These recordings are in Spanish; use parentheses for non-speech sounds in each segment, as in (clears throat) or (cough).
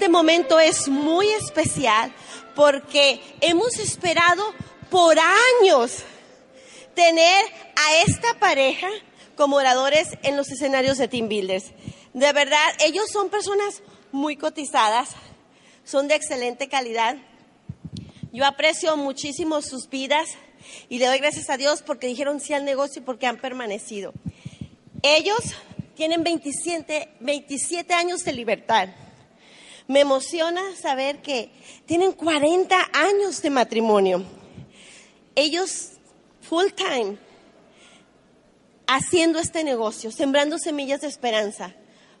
Este momento es muy especial porque hemos esperado por años tener a esta pareja como oradores en los escenarios de Team Builders. De verdad, ellos son personas muy cotizadas, son de excelente calidad. Yo aprecio muchísimo sus vidas y le doy gracias a Dios porque dijeron sí al negocio y porque han permanecido. Ellos tienen 27, 27 años de libertad. Me emociona saber que tienen 40 años de matrimonio. Ellos full time haciendo este negocio, sembrando semillas de esperanza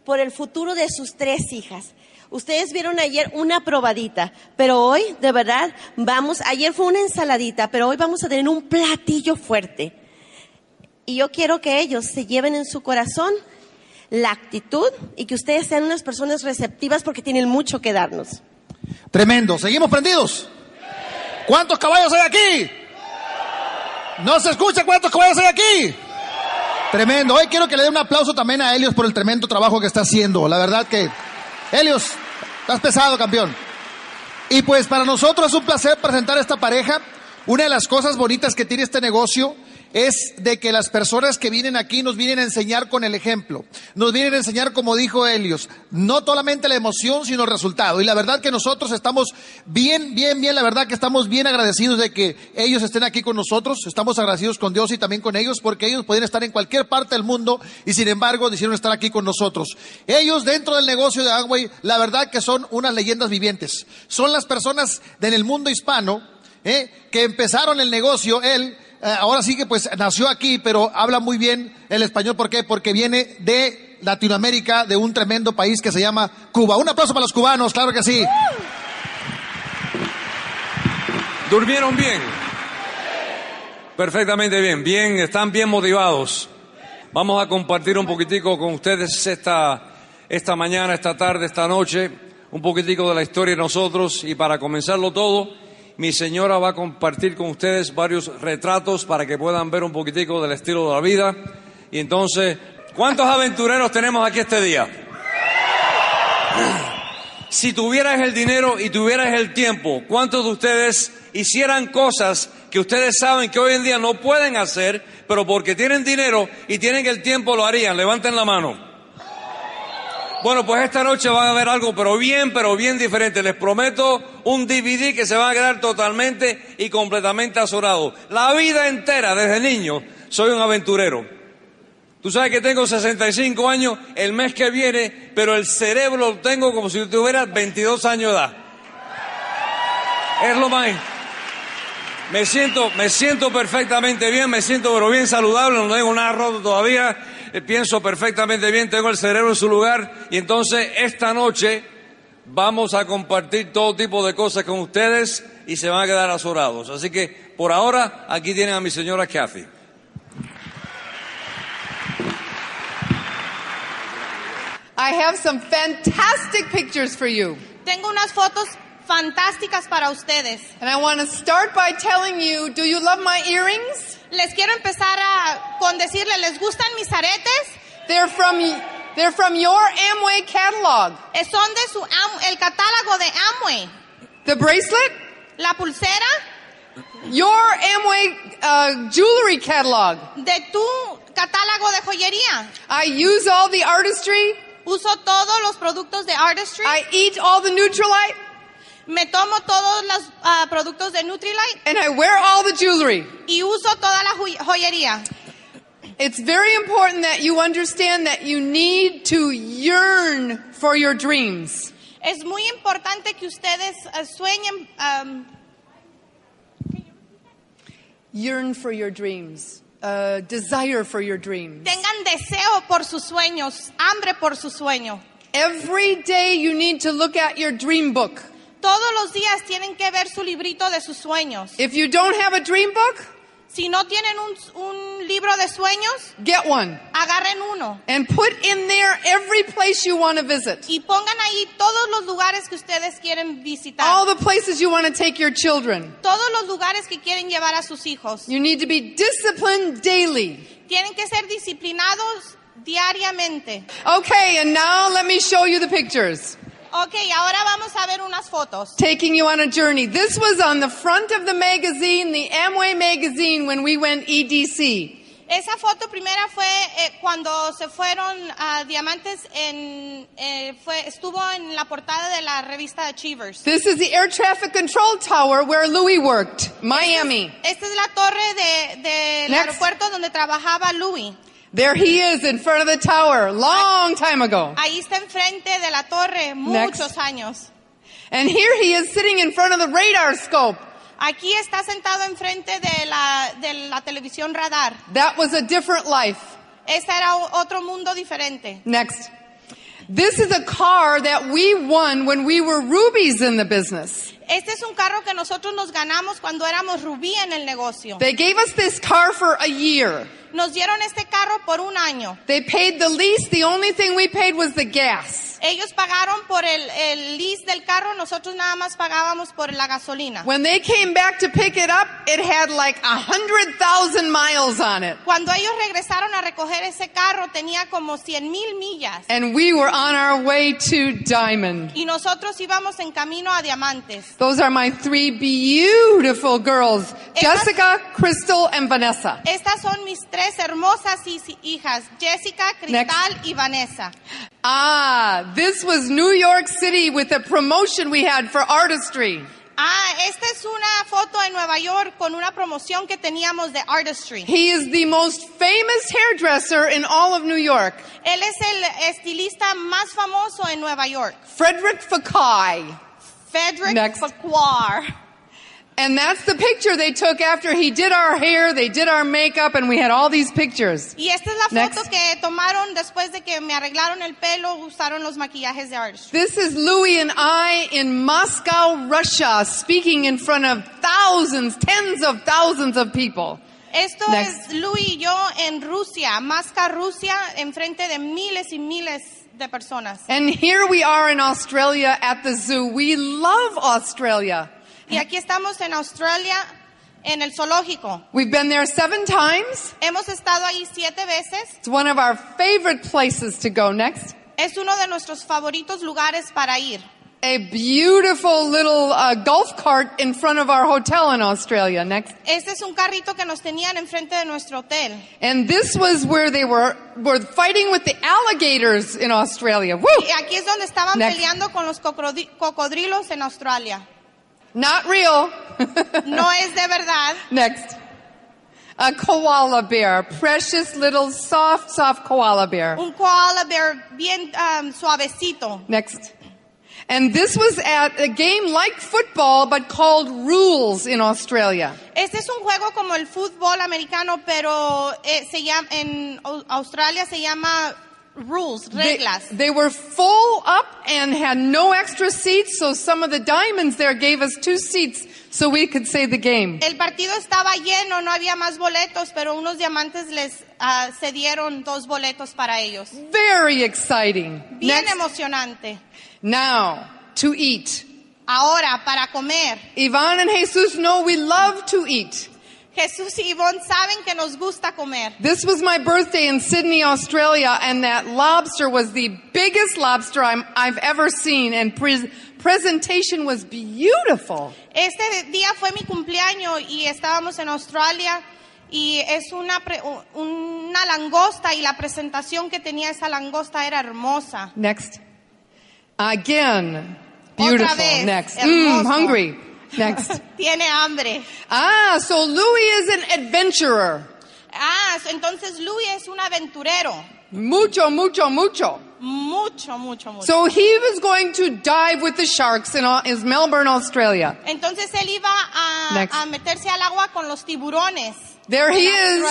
por el futuro de sus tres hijas. Ustedes vieron ayer una probadita, pero hoy, de verdad, vamos, ayer fue una ensaladita, pero hoy vamos a tener un platillo fuerte. Y yo quiero que ellos se lleven en su corazón la actitud y que ustedes sean unas personas receptivas porque tienen mucho que darnos. Tremendo. ¿Seguimos prendidos? ¿Cuántos caballos hay aquí? ¿No se escucha cuántos caballos hay aquí? Tremendo. Hoy quiero que le dé un aplauso también a Helios por el tremendo trabajo que está haciendo. La verdad que, Helios, estás pesado, campeón. Y pues para nosotros es un placer presentar a esta pareja. Una de las cosas bonitas que tiene este negocio es de que las personas que vienen aquí nos vienen a enseñar con el ejemplo. Nos vienen a enseñar, como dijo Helios, no solamente la emoción, sino el resultado. Y la verdad que nosotros estamos bien, bien, bien, la verdad que estamos bien agradecidos de que ellos estén aquí con nosotros. Estamos agradecidos con Dios y también con ellos, porque ellos pueden estar en cualquier parte del mundo y sin embargo decidieron estar aquí con nosotros. Ellos dentro del negocio de Amway, la verdad que son unas leyendas vivientes. Son las personas en el mundo hispano ¿eh? que empezaron el negocio, él ahora sí que pues nació aquí, pero habla muy bien el español. ¿Por qué? Porque viene de Latinoamérica, de un tremendo país que se llama Cuba. Un aplauso para los cubanos, claro que sí. ¿Durmieron bien? Perfectamente bien, bien, están bien motivados. Vamos a compartir un poquitico con ustedes esta, esta mañana, esta tarde, esta noche, un poquitico de la historia de nosotros y para comenzarlo todo, mi señora va a compartir con ustedes varios retratos para que puedan ver un poquitico del estilo de la vida. Y entonces, ¿cuántos aventureros tenemos aquí este día? Si tuvieras el dinero y tuvieras el tiempo, ¿cuántos de ustedes hicieran cosas que ustedes saben que hoy en día no pueden hacer, pero porque tienen dinero y tienen el tiempo lo harían? Levanten la mano. Bueno, pues esta noche van a ver algo, pero bien, pero bien diferente. Les prometo un DVD que se va a quedar totalmente y completamente azorado. La vida entera, desde niño, soy un aventurero. Tú sabes que tengo 65 años el mes que viene, pero el cerebro lo tengo como si tuviera 22 años de edad. Es lo más. Me siento, me siento perfectamente bien, me siento pero bien saludable, no tengo nada roto todavía eh, pienso perfectamente bien, tengo el cerebro en su lugar y entonces esta noche vamos a compartir todo tipo de cosas con ustedes y se van a quedar azorados. Así que por ahora aquí tienen a mi señora Kathy. I have some fantastic pictures for you. Tengo unas fotos fantásticas para ustedes. And I want to start by telling you, do you love my earrings? Les quiero empezar a, con decirle, ¿les gustan mis aretes? They're from, they're from your Amway catalog. Eh, son de su, el catálogo de Amway. The bracelet? La pulsera. Your Amway uh, jewelry catalog. De tu catálogo de joyería. I use all the artistry. Uso todos los productos de artistry. I eat all the Nutrilite. Me tomo todos los uh, productos de Nutrilite. And I wear all the jewelry. Y uso toda la joyería. It's very important that you understand that you need to yearn for your dreams. Es muy importante que ustedes uh, sueñen. Um, yearn for your dreams. Uh, desire for your dreams. Tengan deseo por sus sueños, hambre por su sueño. Every day you need to look at your dream book. Todos los días tienen que ver su librito de sus sueños. If you don't have a dream book, si no tienen un, un, libro de sueños, get one. Agarren uno. And put in there every place you want to visit. Y pongan ahí todos los lugares que ustedes quieren visitar. All the places you want to take your children. Todos los lugares que quieren llevar a sus hijos. You need to be disciplined daily. Tienen que ser disciplinados diariamente. Okay, and now let me show you the pictures. Ok, ahora vamos a ver unas fotos. taking you on a journey. This was on the front of the magazine, the Amway magazine, when we went EDC. Esa foto primera fue eh, cuando se fueron a Diamantes, en, eh, fue, estuvo en la portada de la revista Achievers. This is the air traffic control tower where Louis worked, Miami. Esta es la torre de- del aeropuerto donde trabajaba Louis. There he is in front of the tower, long time ago. Ahí está enfrente de la torre, Next. muchos años. And here he is sitting in front of the radar scope. Aquí está sentado enfrente de la, de la televisión radar. That was a different life. Este era otro mundo diferente. Next. This is a car that we won when we were rubies in the business. Este es un carro que nosotros nos ganamos cuando éramos rubí en el negocio. They gave us this car for a year. Nos dieron este carro por un año. They paid the lease. The only thing we paid was the gas. Ellos pagaron por el, el lease del carro, nosotros nada más pagábamos por la gasolina. When they came back to pick it up, it had like a hundred thousand miles on it. Cuando ellos regresaron a recoger ese carro tenía como 100 mil millas And we were on our way to Diamond. y nosotros íbamos en camino a Diamantes. Those are my three beautiful girls, Jessica, Crystal, and Vanessa. Estas son mis tres hermosas hijas, Jessica, Cristal y Vanessa. Ah, this was New York City with a promotion we had for artistry. Ah, esta es una foto en Nueva York con una promoción que teníamos de artistry. He is the most famous hairdresser in all of New York, Él es el estilista más famoso en Nueva York, Frederick Fakai. Frederick Next. Facuar. And that's the picture they took after he did our hair, they did our makeup, and we had all these pictures. Y esta es la Next. foto que tomaron después de que me arreglaron el pelo, usaron los maquillajes de artistry. This is Louis and I in Moscow, Russia, speaking in front of thousands, tens of thousands of people. Esto Next. es Luis y yo en Rusia, Masca Rusia, enfrente de miles y miles de personas. And here we are in Australia at the zoo. We love Australia. Y aquí estamos en Australia, en el zoológico. We've been there seven times. Hemos estado ahí siete veces. It's one of our favorite places to go next. Es uno de nuestros favoritos lugares para ir. A beautiful little uh, golf cart in front of our hotel in Australia next. Este es un carrito que nos tenían enfrente de nuestro hotel. And this was where they were, were fighting with the alligators in Australia. Woo! Y aquí es donde estaban Next. peleando con los cocodrilos en Australia. Not real. (laughs) No es de verdad. Next. A koala bear. Precious little soft, soft koala bear. Un koala bear bien um, suavecito. Next. And this was at a game like football, but called rules in Australia. Este es un juego como el fútbol americano, pero eh, se llama, en Australia se llama rules, They, reglas. they were full up and had no extra seats, so some of the diamonds there gave us two seats so we could say the game. El partido estaba lleno, no había más boletos, pero unos diamantes les ah, cedieron dos boletos para ellos. Very exciting. Bien Next. emocionante. Now, to eat. Ahora, para comer. Yvonne and Jesus know we love to eat. Jesús y Ivonne saben que nos gusta comer. This was my birthday in Sydney, Australia, and that lobster was the biggest lobster I'm, I've ever seen, and pre- presentation was beautiful. Este día fue mi cumpleaños y estábamos en Australia y es una, pre- una langosta y la presentación que tenía esa langosta era hermosa. Next. Again. Beautiful. vez, Next. Mm, hungry. (laughs) Next. Tiene hambre. ah, so Louis is an adventurer. Ah, entonces Louis es un aventurero. Mucho, mucho, mucho. Mucho, mucho, mucho. So he was going to dive with the sharks in, in Melbourne, Australia. Entonces él iba a, a meterse al agua con los tiburones. There he is,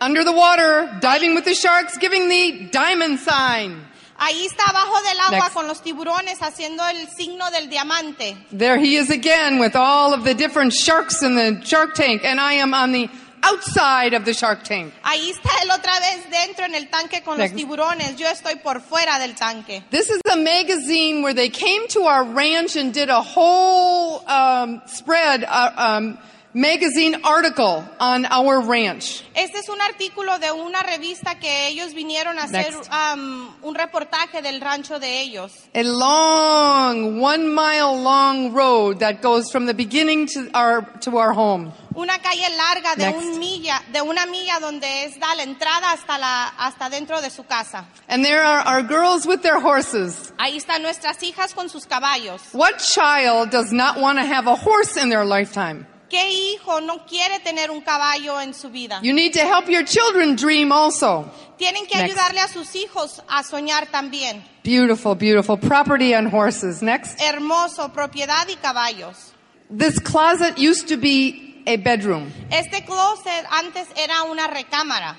under the water, diving with the sharks, giving the diamond sign. Ahí está abajo del agua Next. con los tiburones haciendo el signo del diamante. There he is again with all of the different sharks in the shark tank, and I am on the outside of the shark tank. Ahí está él otra vez dentro en el tanque con los tiburones. Yo estoy por fuera del tanque. This is a magazine where they came to our ranch and did a whole um, spread, uh, um, magazine article on our ranch. Este es un artículo de una revista que ellos vinieron a hacer Next. um, un reportaje del rancho de ellos. A long, one mile long road that goes from the beginning to our, to our home. Una calle larga de, Next. un milla, de una milla donde es da la entrada hasta, la, hasta dentro de su casa. And there are our girls with their horses. Ahí están nuestras hijas con sus caballos. What child does not want to have a horse in their lifetime? ¿Qué hijo no quiere tener un caballo en su vida? You need to help your children dream also. Tienen que Next. ayudarle a sus hijos a soñar también. Beautiful, beautiful. Property on horses. Next. Hermoso, propiedad y caballos. This closet used to be a bedroom. Este closet antes era una recámara.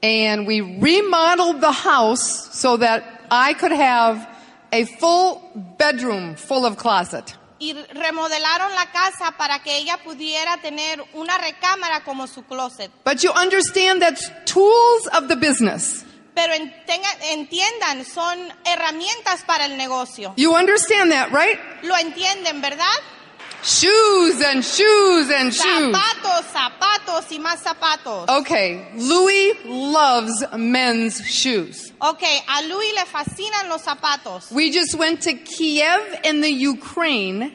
And we remodeled the house so that I could have a full bedroom full of closet. Y remodelaron la casa para que ella pudiera tener una recámara como su closet. But you understand that's tools of the business. Pero entiendan, son herramientas para el negocio. You understand that, right? Lo entienden, ¿verdad? Shoes and shoes and shoes. Zapatos, zapatos y más zapatos. Okay, Louis loves men's shoes. Ok, a Luis le fascinan los zapatos. We just went to Kiev in the Ukraine.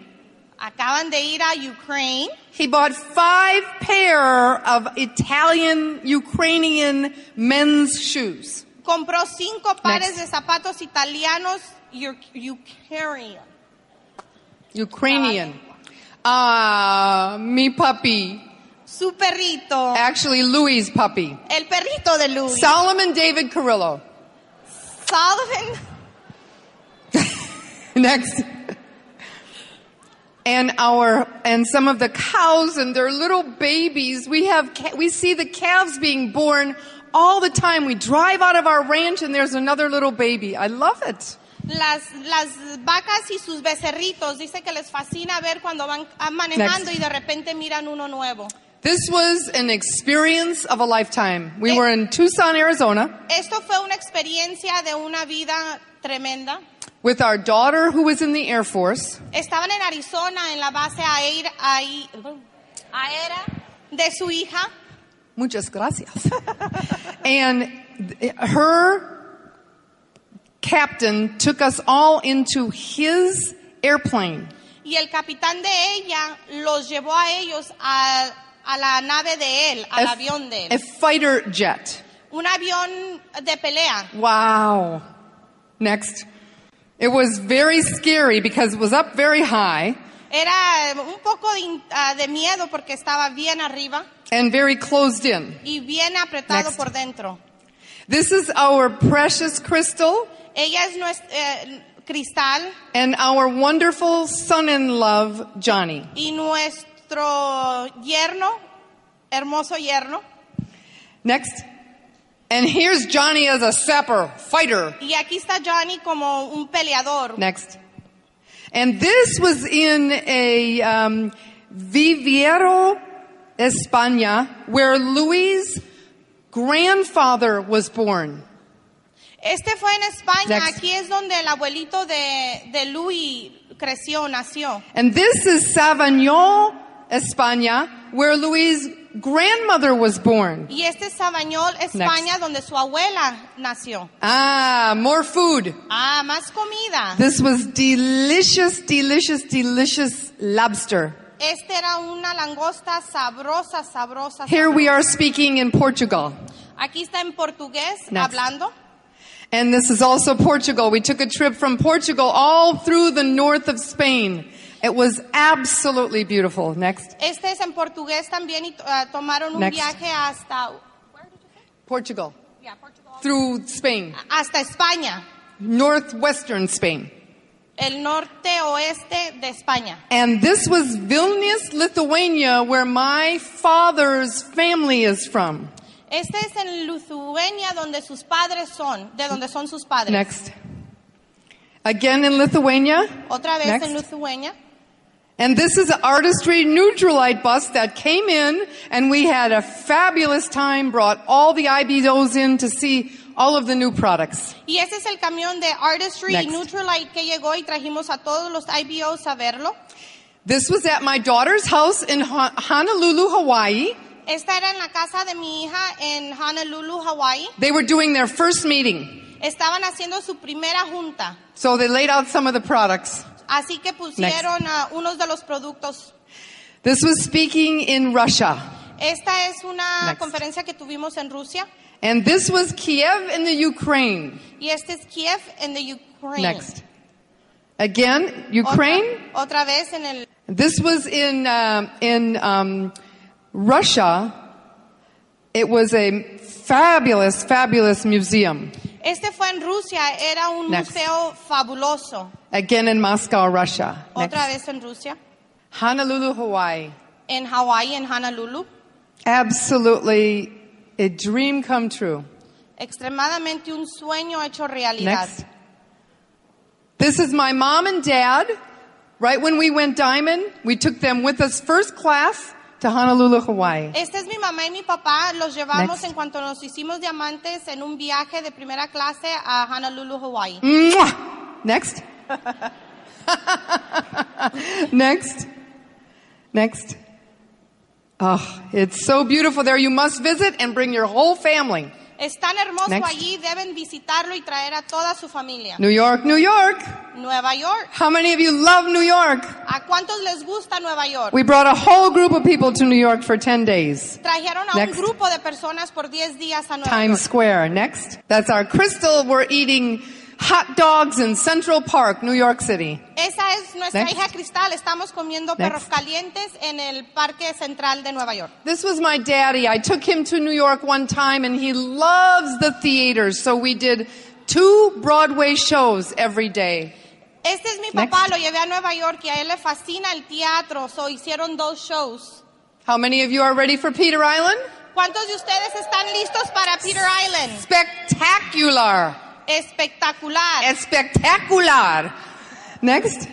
Acaban de ir a Ukraine. He bought five pair of Italian Ukrainian men's shoes. Compró cinco pares Next. de zapatos italianos Ukrainian. Ukrainian. Ah, mi puppy. Su perrito. Actually, Louis' puppy. El perrito de Luis. Solomon David Carrillo. Solomon. (laughs) Next. And our and some of the cows and their little babies. We have we see the calves being born all the time. We drive out of our ranch and there's another little baby. I love it. Las, las vacas y sus becerritos. Dice que les fascina ver cuando van manejando Next. y de repente miran uno nuevo. This was an experience of a lifetime. We Eh. were in Tucson, Arizona, Esto fue una experiencia de una vida tremenda. with our daughter who was in the Air Force. Estaban en Arizona en la base aérea, de su hija. Muchas gracias. (laughs) and th- her captain took us all into his airplane. Y el capitán de ella los llevó a ellos a, a la nave de él, al a, avión de él. a fighter jet. Un avión de pelea. Wow. Next. It was very scary because it was up very high Era un poco de, ah, de miedo porque estaba bien arriba and very closed in. y bien apretado Next. por dentro. This is our precious crystal Ella es nuestro cristal and our wonderful son-in-love, Johnny. y nuestro yerno, hermoso yerno. Next. And here's Johnny as a sapper, fighter. Y aquí está Johnny como un peleador. Next. And this was in a um, Viviero, España, where Louis' grandfather was born. Este fue en España, Next. aquí es donde el abuelito de, de Louis creció, nació. And this is Savagnon, España, where Louis' grandmother was born. Y este es Sabañol, España, donde su abuela nació. Ah, more food. Ah, más comida. This was delicious, delicious, delicious lobster. Este era una langosta sabrosa, sabrosa. Here we are speaking in Portugal. Aquí está en portugués Next. hablando. And this is also Portugal. We took a trip from Portugal all through the north of Spain. It was absolutely beautiful. Next. Este es en portugués también y ah, tomaron un Next. viaje hasta Portugal. Yeah, Portugal. Through Spain. hasta España, Northwestern Spain. el norte oeste de España. And this was Vilnius, Lithuania, where my father's family is from. Este es en Lithuania donde sus padres son, de donde son sus padres. Next. Again in Lithuania. Otra vez Next. en Lithuania. And this is an artistry neutralite bus that came in and we had a fabulous time, brought all the IBOs in to see all of the new products. Y ese es el camión de Artistry Next. Neutralite que llegó y trajimos a todos los IBOs a verlo. This was at my daughter's house in Honolulu, Hawaii. Esta era en la casa de mi hija en Honolulu, Hawaii. They were doing their first meeting. Estaban haciendo su primera junta. So they laid out some of the products. Así que pusieron a unos de los productos. This was speaking in Russia. Esta es una Next. conferencia que tuvimos en Rusia. And this was Kiev in the Ukraine. Y este es Kiev en the Ukraine. Next. Again, Ukraine. Otra, otra vez en el This was in um in um, Russia. It was a fabulous, fabulous museum. Este fue en Rusia, era un Next. museo fabuloso. Again in Moscow, Russia. Otra Next. vez en Rusia. Honolulu, Hawaii. En Hawái, en Honolulu. Absolutely a dream come true. Extremadamente un sueño hecho realidad. Next. This is my mom and dad. Right when we went diamond, we took them with us first class to Honolulu, Hawaii. Esta es mi mamá y mi papá. Los llevamos Next. en cuanto nos hicimos diamantes en un viaje de primera clase a Honolulu, Hawaii. Mwah! Next. Next. Next. Oh, it's so beautiful there. You must visit and bring your whole family. Es tan hermoso Next. allí, deben visitarlo y traer a toda su familia. New York, New York. Nueva York. How many of you love New York? ¿A cuántos les gusta Nueva York? We brought a whole group of people to New York for 10 days. Trajeron a Next. un grupo de personas por 10 días a Nueva Times York. Square. Next. That's our crystal. We're eating hot dogs in Central Park, New York City. Esa es nuestra Next. hija Cristal. Estamos comiendo perros Next. calientes en el Parque Central de Nueva York. This was my daddy. I took him to New York one time and he loves the theaters. So we did two Broadway shows every day. Este es mi Next. lo llevé a Nueva York y a él le fascina el teatro. So hicieron dos shows. How many of you are ready for Peter Island? ¿Cuántos de ustedes están listos para Peter Island? Spectacular. Espectacular. Spectacular. Next.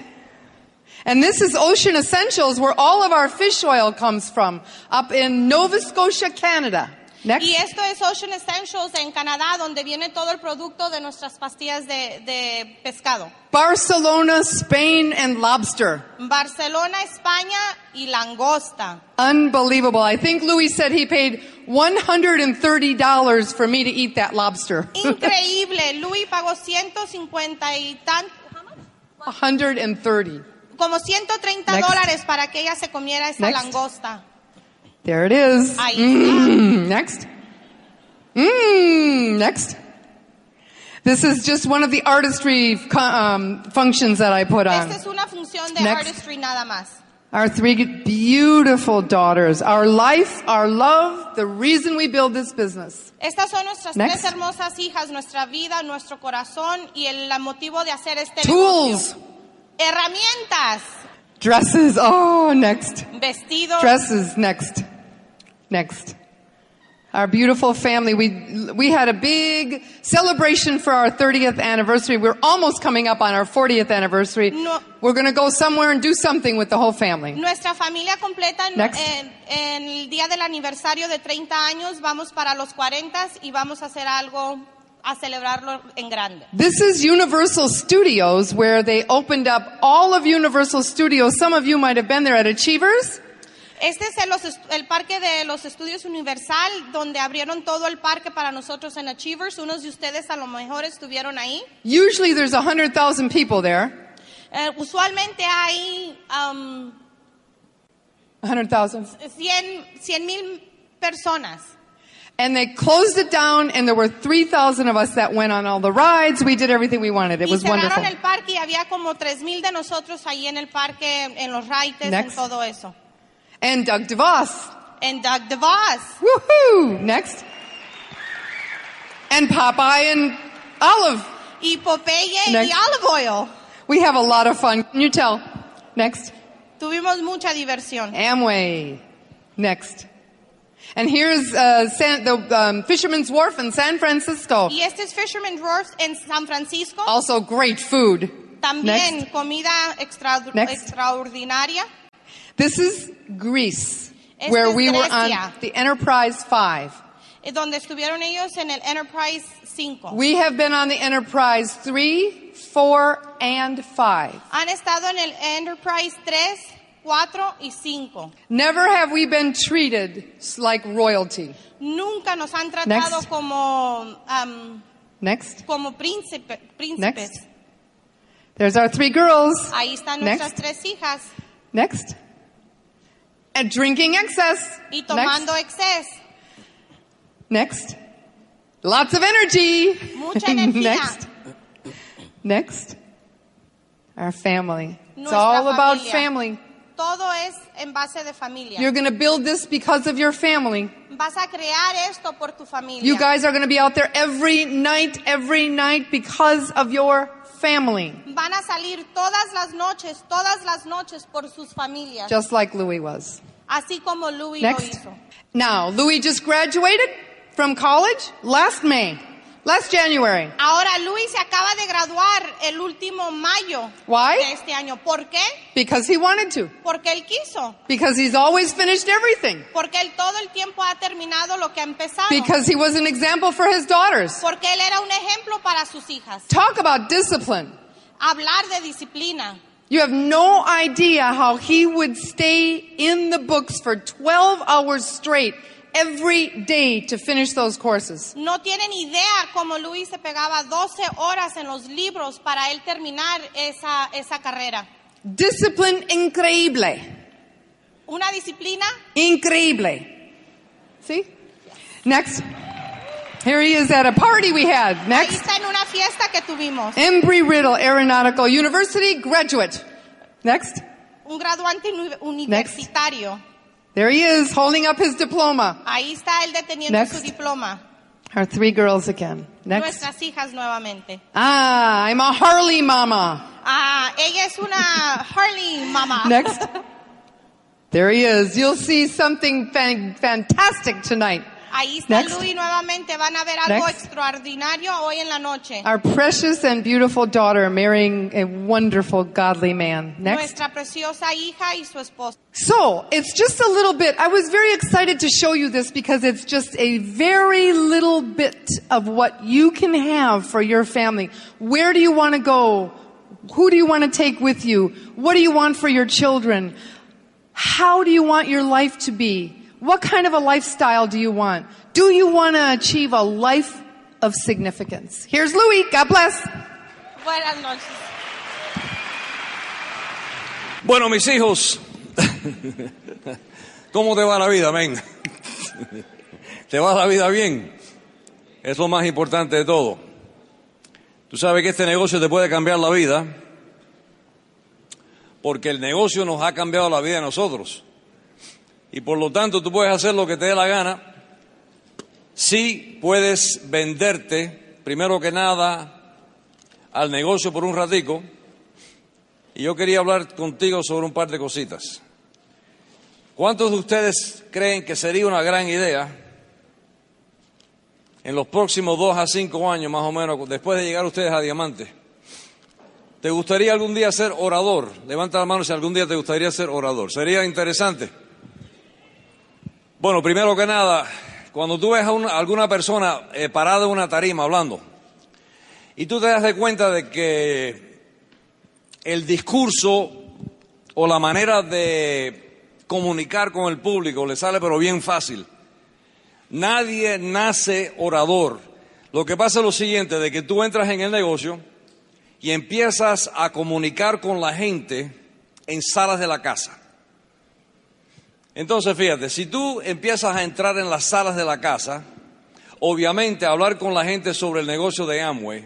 And this is Ocean Essentials where all of our fish oil comes from up in Nova Scotia, Canada. Next. Y esto es Ocean Essentials en Canadá, donde viene todo el producto de nuestras pastillas de, de pescado. Barcelona, Spain, and lobster. Barcelona, España y langosta. Unbelievable. I think Louis said he paid $130 for me to eat that lobster. (laughs) Increíble. Luis pagó 150 y tan, 130. como 130 Next. dólares para que ella se comiera esa Next. langosta. There it is. Ahí Mm, next. Mm, next. This is just one of the artistry um, functions that I put on. Esta es una función de Next. artistry nada más. Our three beautiful daughters, our life, our love, the reason we build this business. Estas son nuestras Next. tres hermosas hijas, nuestra vida, nuestro corazón y el motivo de hacer este Tools, negocio. Herramientas, dresses. Oh, next. vestidos. Dresses, next. Next. Our beautiful family. We, we had a big celebration for our 30th anniversary. We're almost coming up on our 40th anniversary. No. We're going to go somewhere and do something with the whole family. Nuestra familia completa en, Next. en- en el día del aniversario de 30 años vamos para los 40 y vamos a hacer algo a celebrarlo en grande. This is Universal Studios where they opened up all of Universal Studios. Some of you might have been there at Achievers. Este es el, los el parque de los estudios Universal donde abrieron todo el parque para nosotros en Achievers. Unos de ustedes a lo mejor estuvieron ahí. Usually there's 100,000 people there. Eh, usualmente hay um, 100,000. 100 mil personas. And they closed it down and there were 3,000 of us that went on all the rides. We did everything we wanted. It Y was wonderful. el parque y había como 3 mil de nosotros ahí en el parque, en los raites, en Next. todo eso. And Doug DeVos. And Doug DeVos. Woohoo! Next. And Popeye and Olive. Y Popeye Next. y Olive Oil. We have a lot of fun. Can you tell? Next. Tuvimos mucha diversión. Amway. Next. And here's uh, San, the um, Fisherman's Wharf in San Francisco. Y este es Fisherman's Wharf en San Francisco. Also great food. También Next. comida extra- Next. extraordinaria. This is Greece, where es we were Grecia. on the Enterprise 5. eh, Donde estuvieron ellos en el Enterprise 5. We have been on the Enterprise 3, 4, and 5. Han estado en el Enterprise 3, 4 y 5. Never have we been treated like royalty. Nunca nos han tratado Next. como, am, Next. como príncipe, príncipes. Next. There's our three girls. Ahí están nuestras Next. tres hijas. Next. And drinking excess. Y tomando Next. exceso. Next. Lots of energy. Mucha (laughs) energía. Next. Next. Our family. It's Nuestra all about familia. family. Todo es en base de familia. You're going to build this because of your family. Vas a crear esto por tu familia. You guys are going to be out there every night, every night because of your family. Van a salir todas las noches, todas las noches por sus familias. Just like Louis was. así como Louis Next. lo hizo. Now, Louis just graduated from college last May, last January. Ahora Luis se acaba de graduar el último mayo Why? de este año. ¿Por qué? Because he wanted to. Porque él quiso. Because he's always finished everything. Porque él todo el tiempo ha terminado lo que ha empezado. Because he was an example for his daughters. Porque él era un ejemplo para sus hijas. Talk about discipline. Hablar de disciplina. You have no idea how he would stay in the books for 12 hours straight every day to finish those courses. No tienen idea cómo Luis se pegaba 12 horas en los libros para él terminar esa, esa carrera. Discipline increíble. Una disciplina. Increíble. See? Next. Here he is at a party we had. Ahí Next. está en una fiesta que tuvimos. Embry Riddle Aeronautical University graduate. Next. Un graduante uni- universitario. There he is holding up his diploma. Ahí está él deteniendo Next. su diploma. Our three girls again. Next. Nuestras hijas nuevamente. Ah, I'm a Harley mama. Ah, ella es una Harley mamá. (laughs) Next. There he is. You'll see something fan- fantastic tonight. Ahí está Next. Luis nuevamente. Van a ver algo Next. extraordinario hoy en la noche. Our precious and beautiful daughter marrying a wonderful godly man. Next. Nuestra preciosa hija y su esposo. So, it's just a little bit. I was very excited to show you this because it's just a very little bit of what you can have for your family. Where do you want to go? Who do you want to take with you? What do you want for your children? How do you want your life to be? What kind of a lifestyle do you want? Do you want to achieve a life of significance? Here's Louis. God bless. Buenas noches. Bueno, mis hijos, ¿cómo te va la vida, men? ¿Te va la vida bien? Es lo más importante de todo. Tú sabes que este negocio te puede cambiar la vida, porque el negocio nos ha cambiado la vida a nosotros. Y por lo tanto tú puedes hacer lo que te dé la gana. Sí puedes venderte, primero que nada, al negocio por un ratico. Y yo quería hablar contigo sobre un par de cositas. ¿Cuántos de ustedes creen que sería una gran idea en los próximos dos a cinco años más o menos, después de llegar ustedes a Diamante? ¿Te gustaría algún día ser orador? Levanta la mano si algún día te gustaría ser orador. Sería interesante. Bueno, primero que nada, cuando tú ves a una- alguna persona eh, parada en una tarima hablando, y tú te das de cuenta de que el discurso o la manera de comunicar con el público le sale pero bien fácil. Nadie nace orador. Lo que pasa es lo siguiente, de que tú entras en el negocio y empiezas a comunicar con la gente en salas de la casa. Entonces, fíjate, si tú empiezas a entrar en las salas de la casa, obviamente a hablar con la gente sobre el negocio de Amway,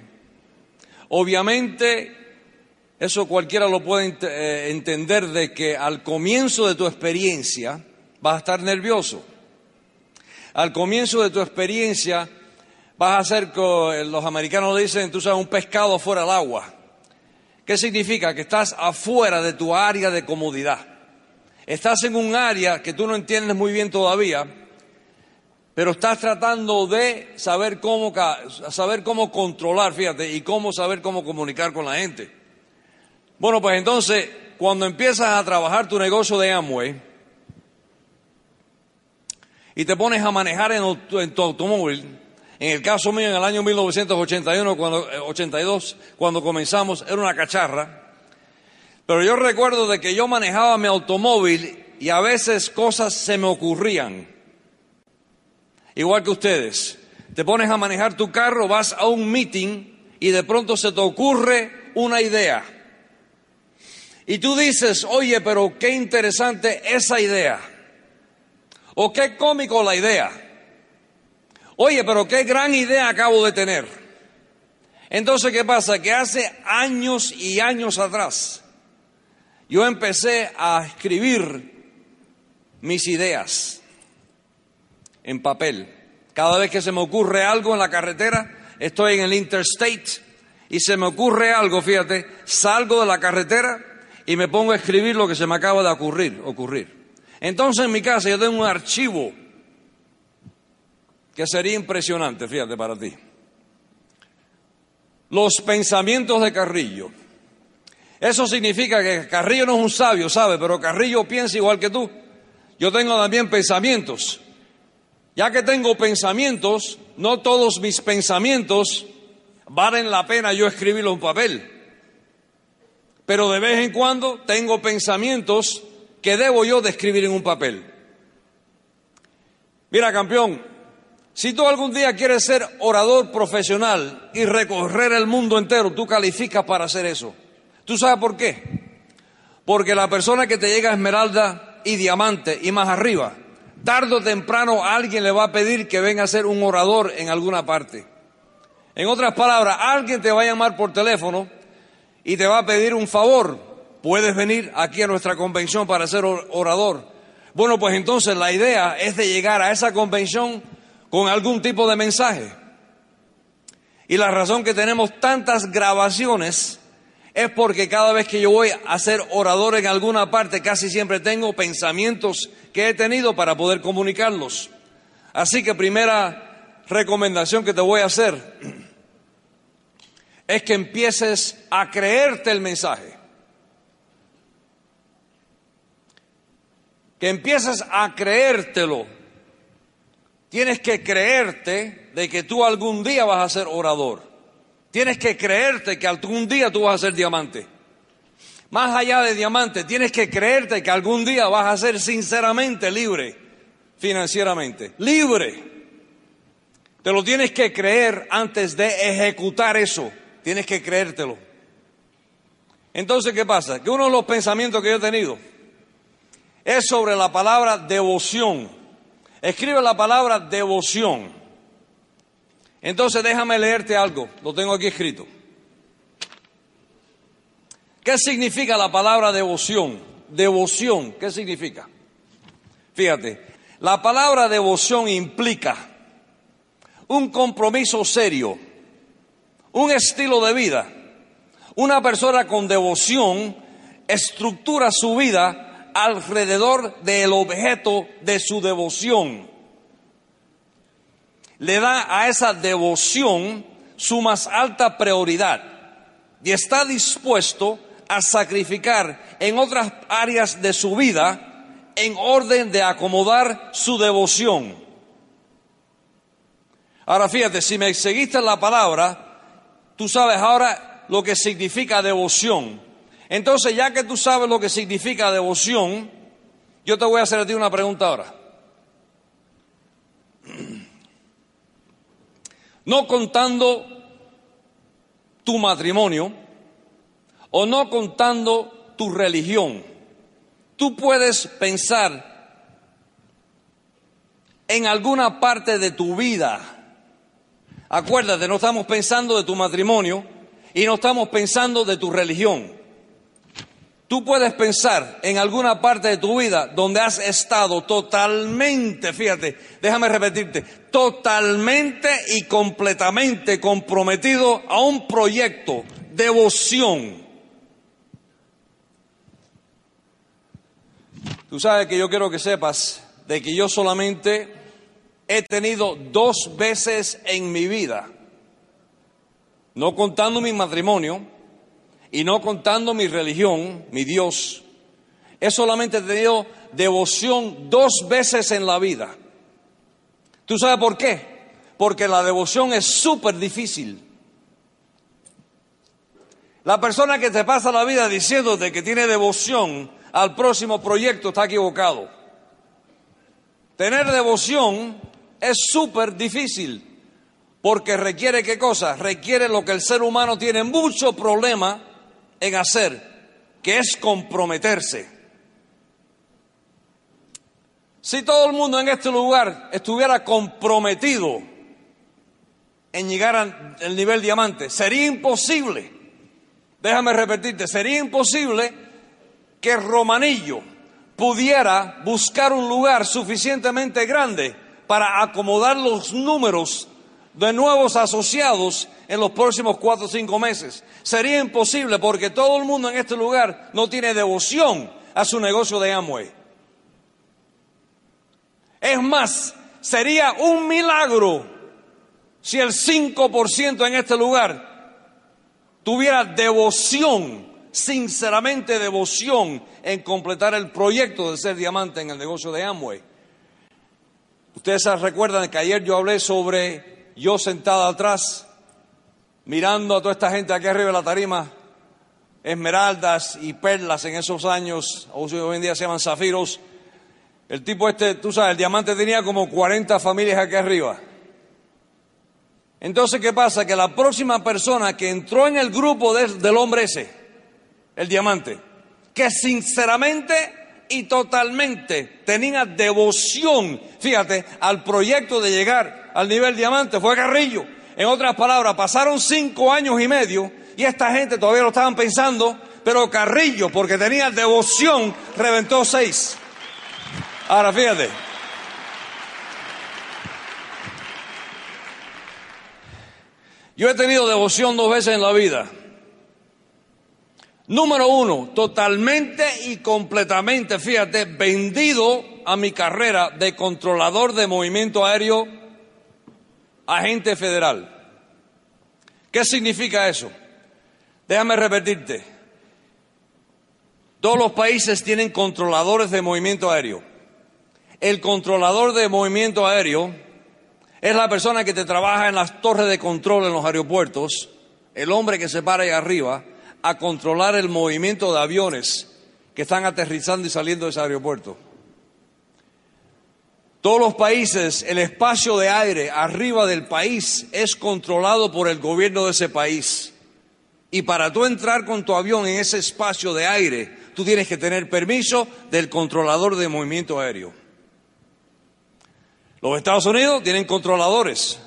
obviamente eso cualquiera lo puede eh, entender de que al comienzo de tu experiencia vas a estar nervioso. Al comienzo de tu experiencia vas a ser, co- los americanos dicen, tú sabes, un pescado fuera del agua. ¿Qué significa? Que estás afuera de tu área de comodidad. Estás en un área que tú no entiendes muy bien todavía, pero estás tratando de saber cómo, saber cómo controlar, fíjate, y cómo saber cómo comunicar con la gente. Bueno, pues entonces, cuando empiezas a trabajar tu negocio de Amway y te pones a manejar en, tu automóvil, en el caso mío, en el año 1981, cuando, eh, 82, cuando comenzamos, era una cacharra, Pero yo recuerdo de que yo manejaba mi automóvil y a veces cosas se me ocurrían. Igual que ustedes. Te pones a manejar tu carro, vas a un meeting y de pronto se te ocurre una idea. Y tú dices, oye, pero qué interesante esa idea. O qué cómico la idea. Oye, pero qué gran idea acabo de tener. Entonces, ¿qué pasa? Que hace años y años atrás, yo empecé a escribir mis ideas en papel. Cada vez que se me ocurre algo en la carretera, estoy en el interstate y se me ocurre algo, fíjate, salgo de la carretera y me pongo a escribir lo que se me acaba de ocurrir, ocurrir. Entonces en mi casa yo tengo un archivo que sería impresionante, fíjate, para ti. Los pensamientos de Carrillo. Eso significa que Carrillo no es un sabio, ¿sabe? Pero Carrillo piensa igual que tú. Yo tengo también pensamientos. Ya que tengo pensamientos, no todos mis pensamientos valen la pena yo escribirlo en papel. Pero de vez en cuando tengo pensamientos que debo yo de escribir en un papel. Mira, campeón, si tú algún día quieres ser orador profesional y recorrer el mundo entero, tú calificas para hacer eso. ¿Tú sabes por qué? Porque la persona que te llega a esmeralda y diamante y más arriba, tarde o temprano alguien le va a pedir que venga a ser un orador en alguna parte. En otras palabras, alguien te va a llamar por teléfono y te va a pedir un favor. Puedes venir aquí a nuestra convención para ser orador. Bueno, pues entonces la idea es de llegar a esa convención con algún tipo de mensaje. Y la razón que tenemos tantas grabaciones es porque cada vez que yo voy a ser orador en alguna parte, casi siempre tengo pensamientos que he tenido para poder comunicarlos. Así que primera recomendación que te voy a hacer (clears throat) es que empieces a creerte el mensaje. Que empieces a creértelo Tienes que creerte de que tú algún día vas a ser orador. Tienes que creerte que algún día tú vas a ser diamante. Más allá de diamante, tienes que creerte que algún día vas a ser sinceramente libre financieramente. Libre. Te lo tienes que creer antes de ejecutar eso. Tienes que creértelo. Entonces, ¿qué pasa? Que uno de los pensamientos que yo he tenido es sobre la palabra devoción. Escribe la palabra devoción. Entonces déjame leerte algo, lo tengo aquí escrito. ¿Qué significa la palabra devoción? Devoción, ¿qué significa? Fíjate, la palabra devoción implica un compromiso serio, un estilo de vida. Una persona con devoción estructura su vida alrededor del objeto de su devoción. Le da a esa devoción su más alta prioridad y está dispuesto a sacrificar en otras áreas de su vida en orden de acomodar su devoción. Ahora fíjate, si me seguiste la palabra, tú sabes ahora lo que significa devoción. Entonces, ya que tú sabes lo que significa devoción, yo te voy a hacer a ti una pregunta ahora. No contando tu matrimonio o no contando tu religión, tú puedes pensar en alguna parte de tu vida. Acuérdate, no estamos pensando de tu matrimonio y no estamos pensando de tu religión. Tú puedes pensar en alguna parte de tu vida donde has estado totalmente, fíjate, déjame repetirte, totalmente y completamente comprometido a un proyecto, devoción. Tú sabes que yo quiero que sepas de que yo solamente he tenido dos veces en mi vida, no contando mi matrimonio, y no contando mi religión, mi Dios, he solamente tenido devoción dos veces en la vida. ¿Tú sabes por qué? Porque la devoción es súper difícil. La persona que te pasa la vida diciéndote que tiene devoción al próximo proyecto está equivocado. Tener devoción es súper difícil porque requiere qué cosa? Requiere lo que el ser humano tiene mucho problema en hacer, que es comprometerse. Si todo el mundo en este lugar estuviera comprometido en llegar al nivel diamante, sería imposible, déjame repetirte, sería imposible que Romanillo pudiera buscar un lugar suficientemente grande para acomodar los números de nuevos asociados en los próximos cuatro o cinco meses. Sería imposible porque todo el mundo en este lugar no tiene devoción a su negocio de Amway. Es más, sería un milagro si el 5% en este lugar tuviera devoción, sinceramente devoción en completar el proyecto de ser diamante en el negocio de Amway. Ustedes recuerdan que ayer yo hablé sobre yo sentado atrás, mirando a toda esta gente aquí arriba de la tarima, esmeraldas y perlas en esos años, hoy en día se llaman zafiros, el tipo este, tú sabes, el diamante tenía como 40 familias aquí arriba. Entonces, ¿qué pasa? Que la próxima persona que entró en el grupo del hombre ese, el diamante, que sinceramente y totalmente tenía devoción, fíjate, al proyecto de llegar al nivel diamante, fue Carrillo. En otras palabras, pasaron cinco años y medio y esta gente todavía lo estaban pensando, pero Carrillo, porque tenía devoción, reventó seis. Ahora fíjate. Yo he tenido devoción dos veces en la vida. Número uno, totalmente y completamente, fíjate, vendido a mi carrera de controlador de movimiento aéreo, agente federal. ¿Qué significa eso? Déjame repetirte. Todos los países tienen controladores de movimiento aéreo. El controlador de movimiento aéreo es la persona que te trabaja en las torres de control en los aeropuertos, el hombre que se para ahí arriba a controlar el movimiento de aviones que están aterrizando y saliendo de ese aeropuerto. Todos los países, el espacio de aire arriba del país es controlado por el gobierno de ese país. Y para tú entrar con tu avión en ese espacio de aire, tú tienes que tener permiso del controlador de movimiento aéreo. Los Estados Unidos tienen controladores.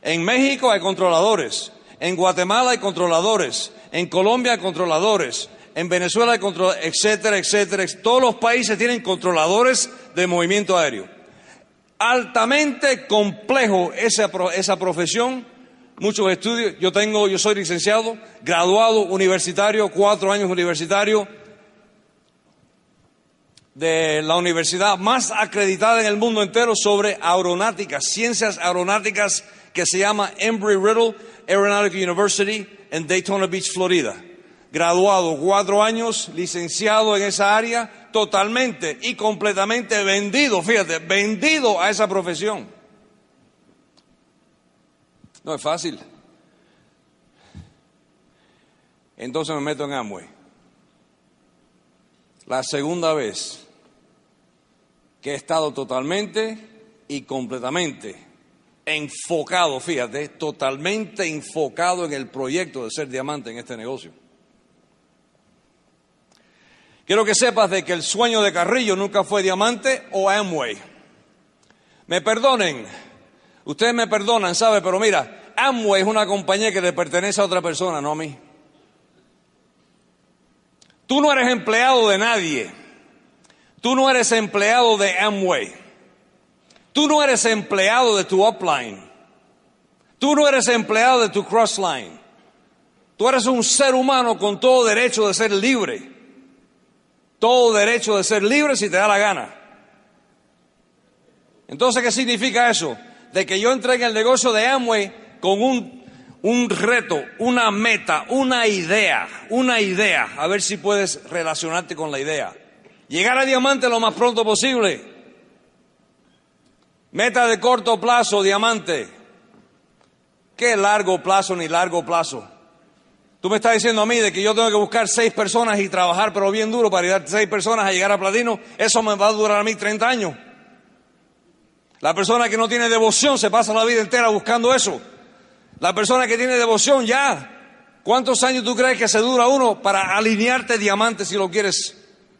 En México hay controladores. En Guatemala hay controladores. En Colombia hay controladores. En Venezuela hay controladores, etcétera, etcétera. Todos los países tienen controladores de movimiento aéreo. Altamente complejo esa, esa profesión. Muchos estudios. Yo tengo, yo soy licenciado, graduado universitario, cuatro años universitario de la universidad más acreditada en el mundo entero sobre aeronáutica, ciencias aeronáuticas, que se llama Embry-Riddle Aeronautical University en Daytona Beach, Florida. Graduado cuatro años, licenciado en esa área, totalmente y completamente vendido, fíjate, vendido a esa profesión. No es fácil. Entonces me meto en Amway. La segunda vez que he estado totalmente y completamente enfocado, fíjate, totalmente enfocado en el proyecto de ser diamante en este negocio. Quiero que sepas de que el sueño de Carrillo nunca fue diamante o Amway. Me perdonen, ustedes me perdonan, ¿sabe? Pero mira, Amway es una compañía que le pertenece a otra persona, no a mí. Tú no eres empleado de nadie. Tú no eres empleado de Amway. Tú no eres empleado de tu upline. Tú no eres empleado de tu crossline. Tú eres un ser humano con todo derecho de ser libre. Todo derecho de ser libre si te da la gana. Entonces, ¿qué significa eso? De que yo entré en el negocio de Amway con un, un reto, una meta, una idea, una idea. A ver si puedes relacionarte con la idea. Llegar a diamante lo más pronto posible. Meta de corto plazo, diamante. ¿Qué largo plazo ni largo plazo? Tú me estás diciendo a mí de que yo tengo que buscar seis personas y trabajar pero bien duro para ayudar a seis personas a llegar a platino. Eso me va a durar a mí 30 años. La persona que no tiene devoción se pasa la vida entera buscando eso. La persona que tiene devoción ya. ¿Cuántos años tú crees que se dura uno para alinearte diamante si lo quieres?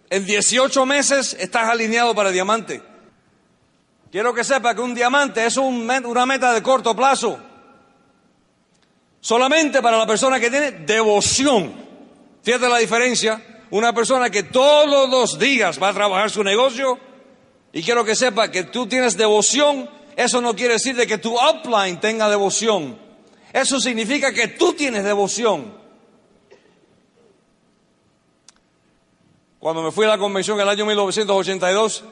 En 18 meses estás alineado para diamante. Quiero que sepa que un diamante es una meta de corto plazo. Solamente para la persona que tiene devoción. Fíjate la diferencia. Una persona que todos los días va a trabajar su negocio. Y quiero que sepa que tú tienes devoción. Eso no quiere decir de que tu upline tenga devoción. Eso significa que tú tienes devoción. Cuando me fui a la convención en el año 1982,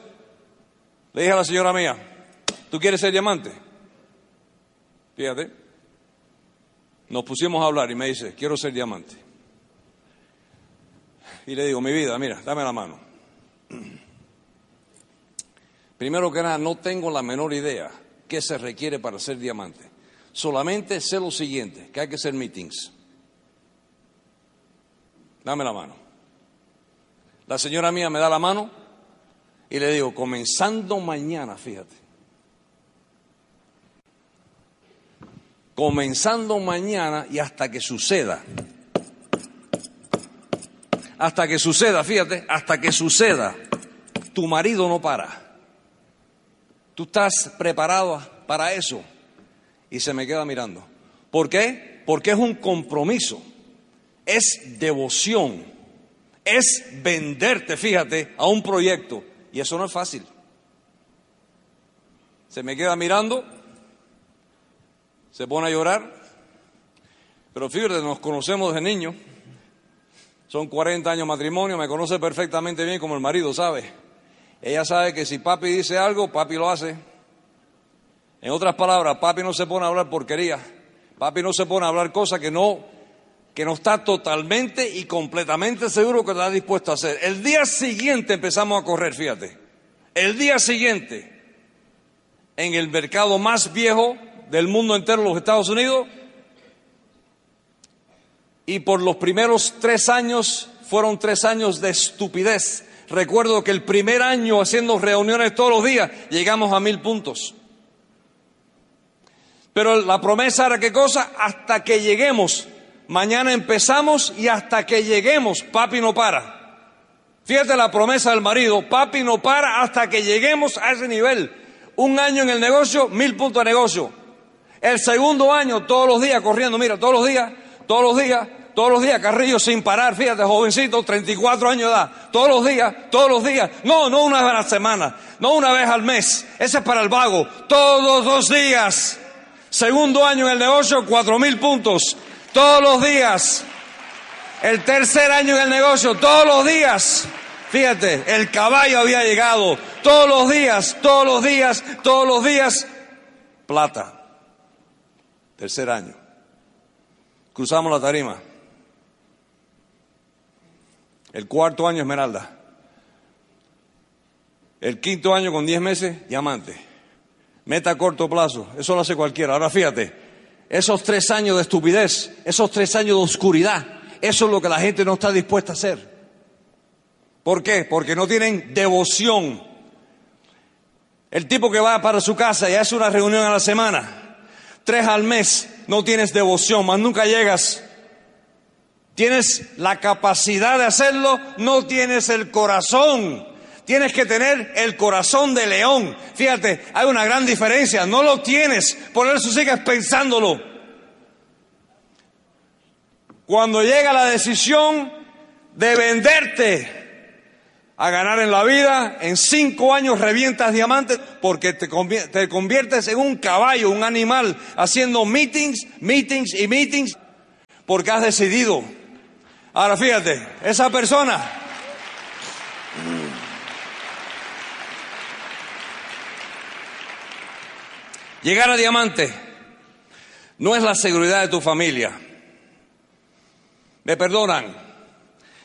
le dije a la señora mía, ¿tú quieres ser diamante? Fíjate. Nos pusimos a hablar y me dice, quiero ser diamante. Y le digo, mi vida, mira, dame la mano. (clears throat) Primero que nada, no tengo la menor idea qué se requiere para ser diamante. Solamente sé lo siguiente, que hay que hacer meetings. Dame la mano. La señora mía me da la mano y le digo, comenzando mañana, fíjate. Comenzando mañana y hasta que suceda. Hasta que suceda, fíjate, hasta que suceda. Tu marido no para. Tú estás preparado para eso. Y se me queda mirando. ¿Por qué? Porque es un compromiso. Es devoción. Es venderte, fíjate, a un proyecto. Y eso no es fácil. Se me queda mirando. Se pone a llorar. Pero fíjate, nos conocemos desde niño. Son 40 años matrimonio. Me conoce perfectamente bien como el marido, ¿sabe? Ella sabe que si papi dice algo, papi lo hace. En otras palabras, papi no se pone a hablar porquería. Papi no se pone a hablar cosas que no, que no está totalmente y completamente seguro que está dispuesto a hacer. El día siguiente empezamos a correr, fíjate. El día siguiente, en el mercado más viejo del mundo entero, los Estados Unidos, y por los primeros tres años fueron tres años de estupidez. Recuerdo que el primer año haciendo reuniones todos los días llegamos a mil puntos. Pero la promesa era qué cosa? Hasta que lleguemos. Mañana empezamos y hasta que lleguemos, papi no para. Fíjate la promesa del marido, papi no para hasta que lleguemos a ese nivel. Un año en el negocio, mil puntos de negocio. El segundo año, todos los días corriendo, mira, todos los días, todos los días, todos los días, Carrillo sin parar, fíjate, jovencito, 34 años de edad, todos los días, todos los días, no, no una vez a la semana, no una vez al mes, ese es para el vago, todos los días. Segundo año en el negocio, cuatro mil puntos, todos los días. El tercer año en el negocio, todos los días. Fíjate, el caballo había llegado, todos los días, todos los días, todos los días, plata. Tercer año. Cruzamos la tarima. El cuarto año, esmeralda. El quinto año con diez meses, diamante. Meta a corto plazo, eso lo hace cualquiera. Ahora fíjate, esos tres años de estupidez, esos tres años de oscuridad, eso es lo que la gente no está dispuesta a hacer. ¿Por qué? Porque no tienen devoción. El tipo que va para su casa y hace una reunión a la semana, tres al mes, no tienes devoción, más nunca llegas. Tienes la capacidad de hacerlo, no tienes el corazón. Tienes que tener el corazón de león. Fíjate, hay una gran diferencia. No lo tienes, por eso sigues pensándolo. Cuando llega la decisión de venderte a ganar en la vida, en cinco años revientas diamantes porque te, te conviertes en un caballo, un animal, haciendo meetings, meetings y meetings, porque has decidido. Ahora fíjate, esa persona Llegar a diamante no es la seguridad de tu familia. Me perdonan.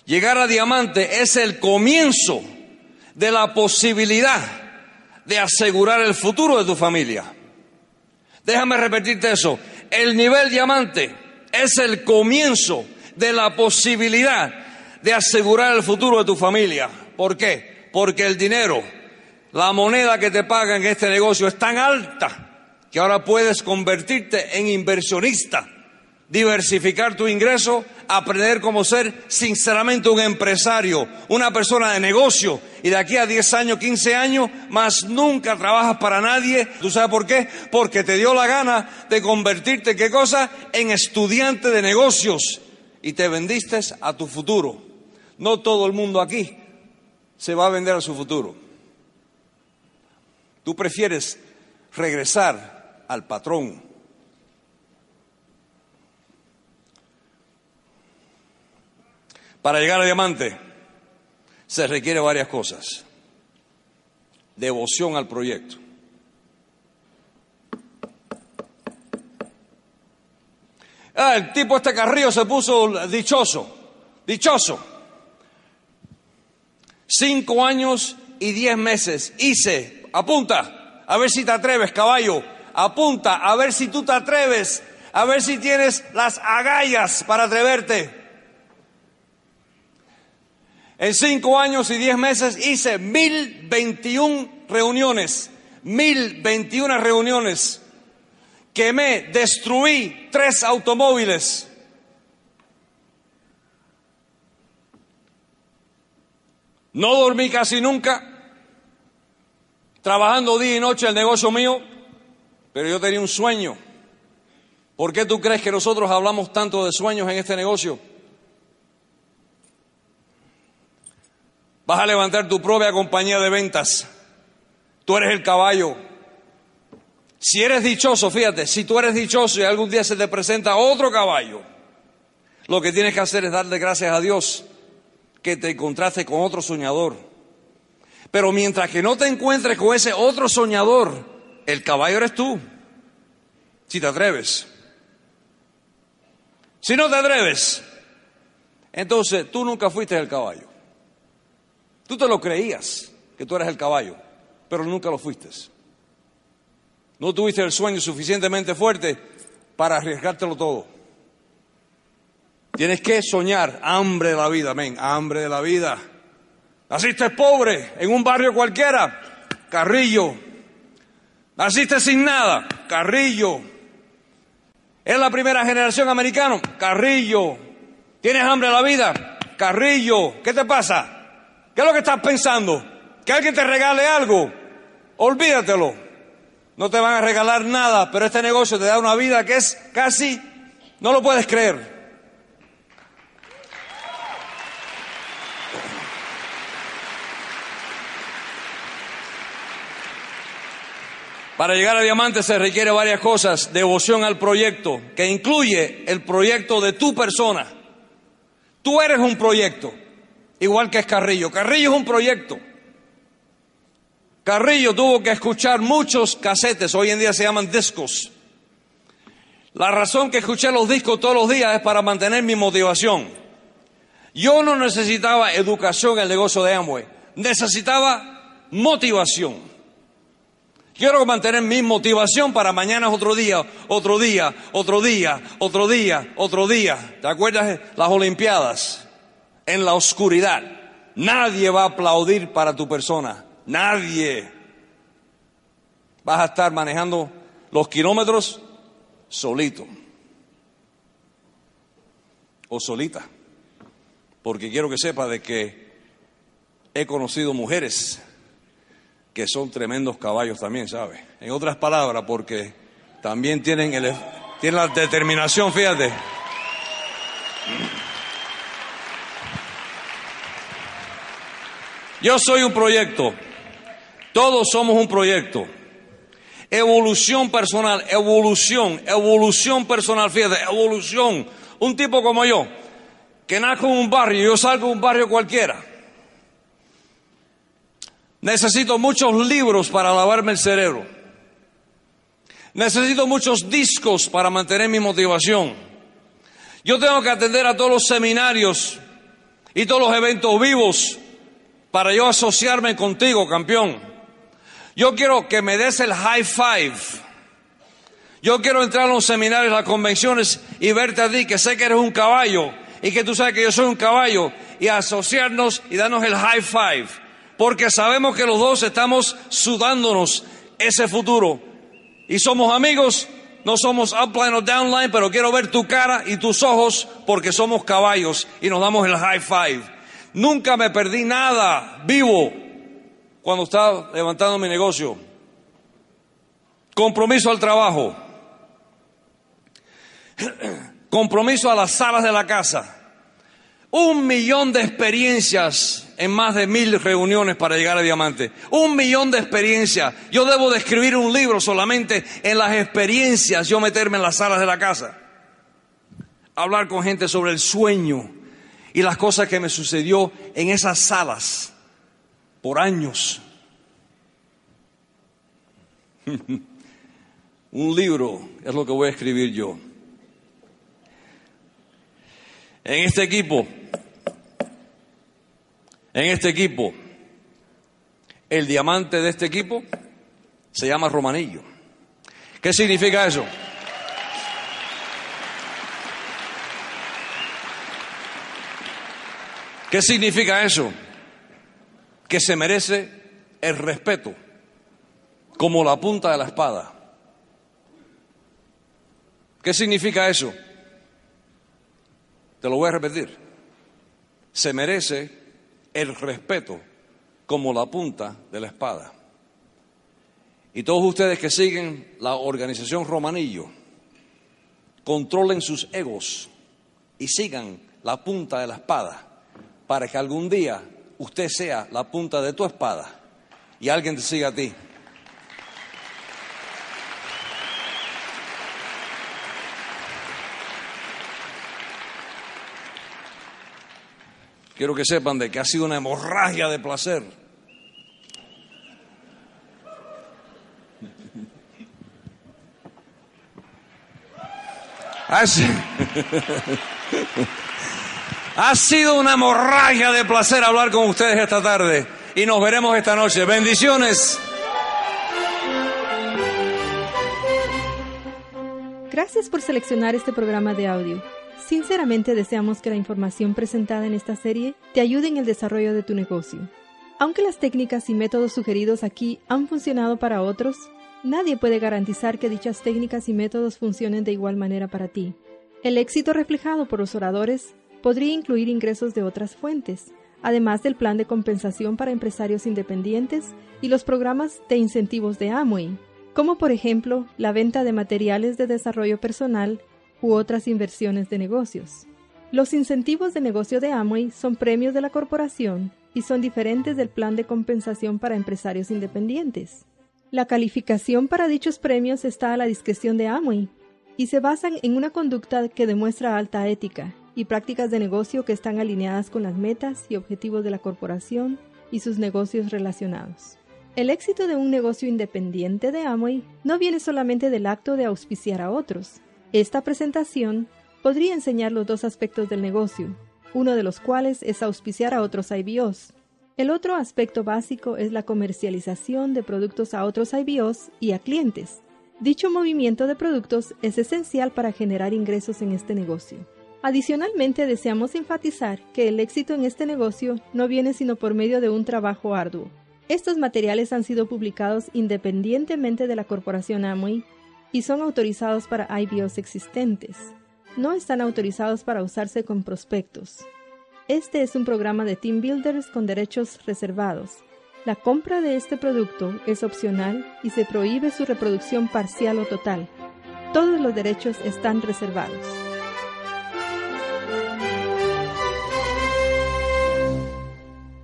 Llegar a diamante es el comienzo de la posibilidad de asegurar el futuro de tu familia. Déjame repetirte eso. El nivel diamante es el comienzo de la posibilidad de asegurar el futuro de tu familia. ¿Por qué? Porque el dinero, la moneda que te paga en este negocio es tan alta que ahora puedes convertirte en inversionista, diversificar tu ingreso, aprender cómo ser sinceramente un empresario, una persona de negocio y de aquí a 10 años, 15 años, más nunca trabajas para nadie. ¿Tú sabes por qué? Porque te dio la gana de convertirte, ¿qué cosa? En estudiante de negocios y te vendiste a tu futuro. No todo el mundo aquí se va a vender a su futuro. Tú prefieres regresar al patrón. Para llegar a diamante se requiere varias cosas. Devoción al proyecto. Ah, el tipo este carrillo se puso dichoso, dichoso. Cinco años y diez meses hice, apunta, a ver si te atreves, caballo, apunta, a ver si tú te atreves, a ver si tienes las agallas para atreverte. En cinco años y diez meses hice mil veintiún reuniones, mil veintiuna reuniones. Quemé, destruí tres automóviles. No dormí casi nunca, trabajando día y noche el negocio mío, pero yo tenía un sueño. ¿Por qué tú crees que nosotros hablamos tanto de sueños en este negocio? Vas a levantar tu propia compañía de ventas. Tú eres el caballo. Si eres dichoso, fíjate, si tú eres dichoso y algún día se te presenta otro caballo, lo que tienes que hacer es darle gracias a Dios que te encontraste con otro soñador. Pero mientras que no te encuentres con ese otro soñador, el caballo eres tú. Si te atreves. Si no te atreves, entonces tú nunca fuiste el caballo. Tú te lo creías que tú eras el caballo, pero nunca lo fuiste. No tuviste el sueño suficientemente fuerte para arriesgártelo todo. Tienes que soñar hambre de la vida, amén, hambre de la vida. Naciste pobre en un barrio cualquiera, Carrillo. Naciste sin nada, Carrillo. ¿Es la primera generación americano? Carrillo. ¿Tienes hambre de la vida? Carrillo. ¿Qué te pasa? ¿Qué es lo que estás pensando? ¿Que alguien te regale algo? Olvídatelo. No te van a regalar nada, pero este negocio te da una vida que es casi, no lo puedes creer. Para llegar a diamante se requiere varias cosas. Devoción al proyecto, que incluye el proyecto de tu persona. Tú eres un proyecto, igual que es Carrillo. Carrillo es un proyecto. Carrillo tuvo que escuchar muchos casetes, hoy en día se llaman discos. La razón que escuché los discos todos los días es para mantener mi motivación. Yo no necesitaba educación en el negocio de Amway, necesitaba motivación. Quiero mantener mi motivación para mañana es otro día, otro día, otro día, otro día, otro día. ¿Te acuerdas las Olimpiadas? En la oscuridad. Nadie va a aplaudir para tu persona. Nadie. Vas a estar manejando los kilómetros solito. O solita. Porque quiero que sepa de que he conocido mujeres que son tremendos caballos también, ¿sabe? En otras palabras, porque también tienen, el, tienen la determinación, fíjate. Yo soy un proyecto, todos somos un proyecto. Evolución personal, evolución, evolución personal, fíjate, evolución. Un tipo como yo, que nace en un barrio, yo salgo de un barrio cualquiera. Necesito muchos libros para lavarme el cerebro. Necesito muchos discos para mantener mi motivación. Yo tengo que atender a todos los seminarios y todos los eventos vivos para yo asociarme contigo, campeón. Yo quiero que me des el high five. Yo quiero entrar a los seminarios, a las convenciones y verte a ti, que sé que eres un caballo y que tú sabes que yo soy un caballo y asociarnos y darnos el high five, porque sabemos que los dos estamos sudándonos ese futuro y somos amigos, no somos upline o downline, pero quiero ver tu cara y tus ojos porque somos caballos y nos damos el high five. Nunca me perdí nada vivo cuando estaba levantando mi negocio. Compromiso al trabajo. (clears throat) Compromiso a las salas de la casa. Un millón de experiencias en más de mil reuniones para llegar a diamante. Un millón de experiencias. Yo debo de escribir un libro solamente en las experiencias, yo meterme en las salas de la casa. Hablar con gente sobre el sueño y las cosas que me sucedió en esas salas por años. (laughs) un libro es lo que voy a escribir yo. En este equipo, en este equipo, el diamante de este equipo se llama Romanillo. ¿Qué significa eso? ¿Qué significa eso? Que se merece el respeto como la punta de la espada. ¿Qué significa eso? Te lo voy a repetir. Se merece el respeto como la punta de la espada. Y todos ustedes que siguen la organización Romanillo, controlen sus egos y sigan la punta de la espada para que algún día usted sea la punta de tu espada y alguien te siga a ti. Quiero que sepan de que ha sido una hemorragia de placer. (laughs) Ha sido, (laughs) ha sido una hemorragia de placer hablar con ustedes esta tarde y nos veremos esta noche. Bendiciones. Gracias por seleccionar este programa de audio. Sinceramente deseamos que la información presentada en esta serie te ayude en el desarrollo de tu negocio. Aunque las técnicas y métodos sugeridos aquí han funcionado para otros, nadie puede garantizar que dichas técnicas y métodos funcionen de igual manera para ti. El éxito reflejado por los oradores podría incluir ingresos de otras fuentes, además del plan de compensación para empresarios independientes y los programas de incentivos de Amway, como por ejemplo la venta de materiales de desarrollo personal u otras inversiones de negocios. Los incentivos de negocio de Amway son premios de la corporación y son diferentes del plan de compensación para empresarios independientes. La calificación para dichos premios está a la discreción de Amway y se basan en una conducta que demuestra alta ética y prácticas de negocio que están alineadas con las metas y objetivos de la corporación y sus negocios relacionados. El éxito de un negocio independiente de Amway no viene solamente del acto de auspiciar a otros, esta presentación podría enseñar los dos aspectos del negocio, uno de los cuales es auspiciar a otros IBOs. El otro aspecto básico es la comercialización de productos a otros IBOs y a clientes. Dicho movimiento de productos es esencial para generar ingresos en este negocio. Adicionalmente, deseamos enfatizar que el éxito en este negocio no viene sino por medio de un trabajo arduo. Estos materiales han sido publicados independientemente de la corporación Amway y son autorizados para IBOs existentes. No están autorizados para usarse con prospectos. Este es un programa de Team Builders con derechos reservados. La compra de este producto es opcional y se prohíbe su reproducción parcial o total. Todos los derechos están reservados.